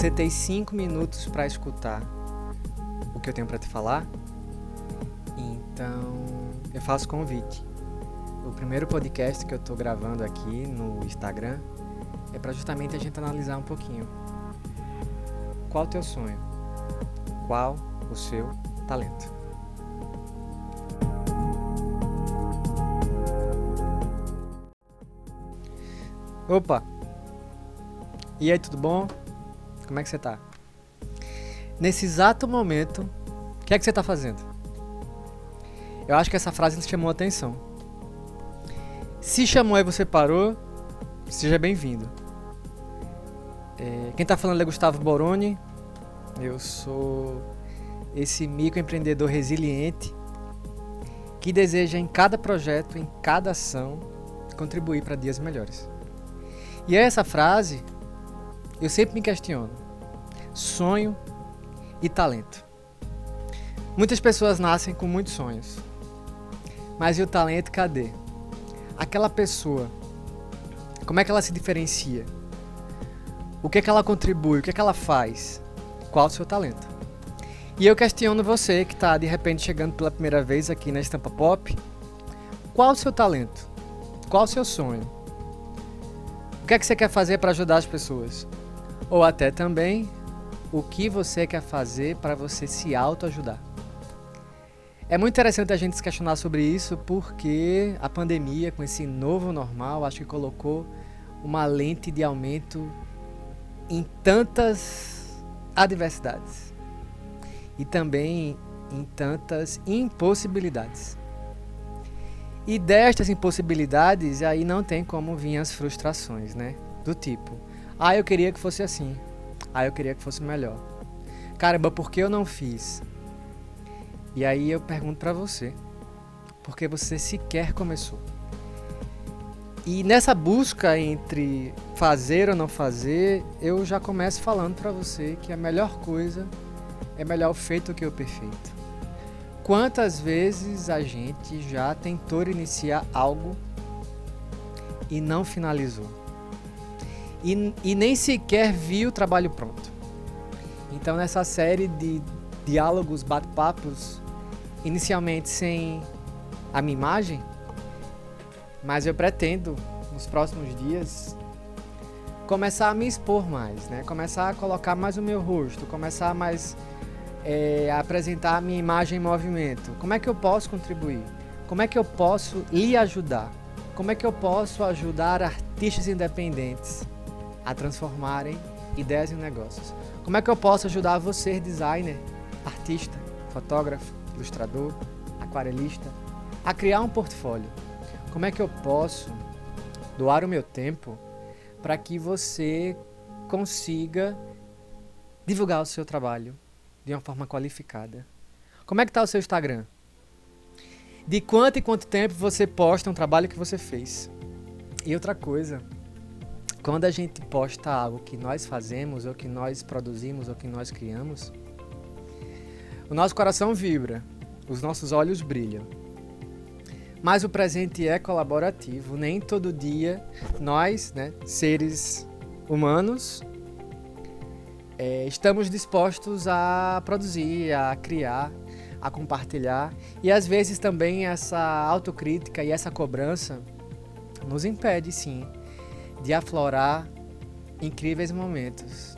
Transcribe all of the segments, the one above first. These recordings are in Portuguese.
Você tem cinco minutos para escutar o que eu tenho para te falar? Então, eu faço convite. O primeiro podcast que eu estou gravando aqui no Instagram é para justamente a gente analisar um pouquinho. Qual o teu sonho? Qual o seu talento? Opa! E aí, tudo bom? Como é que você tá? Nesse exato momento, o que é que você tá fazendo? Eu acho que essa frase chamou a atenção. Se chamou e você parou, seja bem-vindo. É, quem tá falando é Gustavo Boroni. Eu sou esse microempreendedor resiliente que deseja em cada projeto, em cada ação, contribuir para dias melhores. E essa frase eu sempre me questiono: sonho e talento. Muitas pessoas nascem com muitos sonhos, mas e o talento cadê? Aquela pessoa, como é que ela se diferencia? O que é que ela contribui? O que é que ela faz? Qual o seu talento? E eu questiono você que está de repente chegando pela primeira vez aqui na Estampa Pop. Qual o seu talento? Qual o seu sonho? que é que você quer fazer para ajudar as pessoas? Ou até também o que você quer fazer para você se autoajudar. É muito interessante a gente se questionar sobre isso porque a pandemia, com esse novo normal, acho que colocou uma lente de aumento em tantas adversidades e também em tantas impossibilidades. E destas impossibilidades, aí não tem como vir as frustrações, né? Do tipo, ah, eu queria que fosse assim. Ah, eu queria que fosse melhor. Caramba, por que eu não fiz? E aí eu pergunto para você, porque você sequer começou. E nessa busca entre fazer ou não fazer, eu já começo falando para você que a melhor coisa é melhor o feito que o perfeito. Quantas vezes a gente já tentou iniciar algo e não finalizou? E, e nem sequer viu o trabalho pronto. Então, nessa série de diálogos, bate-papos, inicialmente sem a minha imagem, mas eu pretendo, nos próximos dias, começar a me expor mais, né? Começar a colocar mais o meu rosto, começar mais é, apresentar a minha imagem em movimento? Como é que eu posso contribuir? Como é que eu posso lhe ajudar? Como é que eu posso ajudar artistas independentes a transformarem ideias em negócios? Como é que eu posso ajudar você, designer, artista, fotógrafo, ilustrador, aquarelista, a criar um portfólio? Como é que eu posso doar o meu tempo para que você consiga divulgar o seu trabalho de uma forma qualificada. Como é que está o seu Instagram? De quanto e quanto tempo você posta um trabalho que você fez? E outra coisa, quando a gente posta algo que nós fazemos, ou que nós produzimos, ou que nós criamos, o nosso coração vibra, os nossos olhos brilham. Mas o presente é colaborativo, nem todo dia nós, né, seres humanos, é, estamos dispostos a produzir, a criar, a compartilhar. E às vezes também essa autocrítica e essa cobrança nos impede, sim, de aflorar incríveis momentos.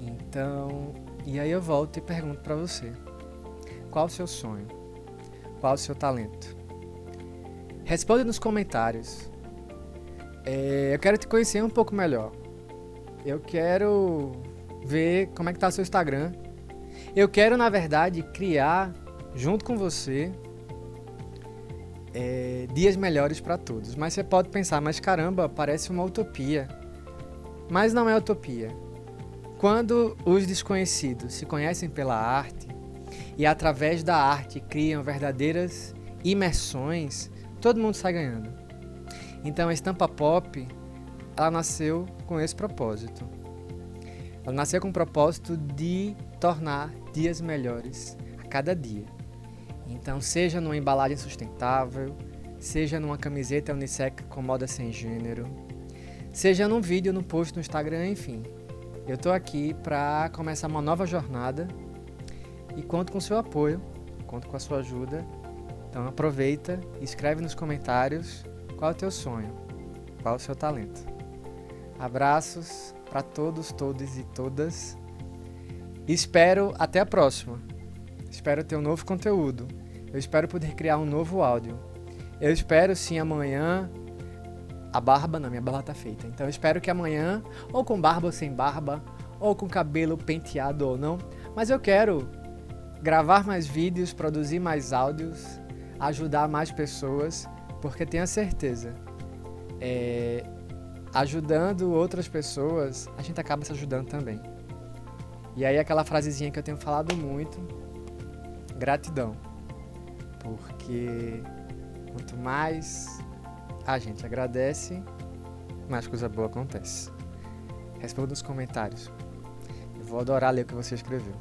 Então, e aí eu volto e pergunto para você: qual o seu sonho? Qual o seu talento? Responda nos comentários. É, eu quero te conhecer um pouco melhor. Eu quero ver como é que tá seu Instagram. Eu quero, na verdade, criar junto com você é, dias melhores para todos. Mas você pode pensar, mas caramba, parece uma utopia. Mas não é utopia. Quando os desconhecidos se conhecem pela arte e através da arte criam verdadeiras imersões, todo mundo sai ganhando. Então a estampa pop ela nasceu com esse propósito. Ela nasceu com o propósito de tornar dias melhores a cada dia. Então, seja numa embalagem sustentável, seja numa camiseta unissex com moda sem gênero, seja num vídeo, num post no Instagram, enfim. Eu estou aqui para começar uma nova jornada e conto com seu apoio, conto com a sua ajuda. Então aproveita escreve nos comentários qual é o teu sonho, qual é o seu talento. Abraços para todos, todos e todas. Espero até a próxima. Espero ter um novo conteúdo. Eu espero poder criar um novo áudio. Eu espero sim amanhã a barba, não, minha barba tá feita. Então eu espero que amanhã, ou com barba ou sem barba, ou com cabelo penteado ou não, mas eu quero gravar mais vídeos, produzir mais áudios, ajudar mais pessoas, porque tenha certeza, é, ajudando outras pessoas, a gente acaba se ajudando também. E aí aquela frasezinha que eu tenho falado muito, gratidão. Porque quanto mais a gente agradece, mais coisa boa acontece. Responda nos comentários. Eu vou adorar ler o que você escreveu.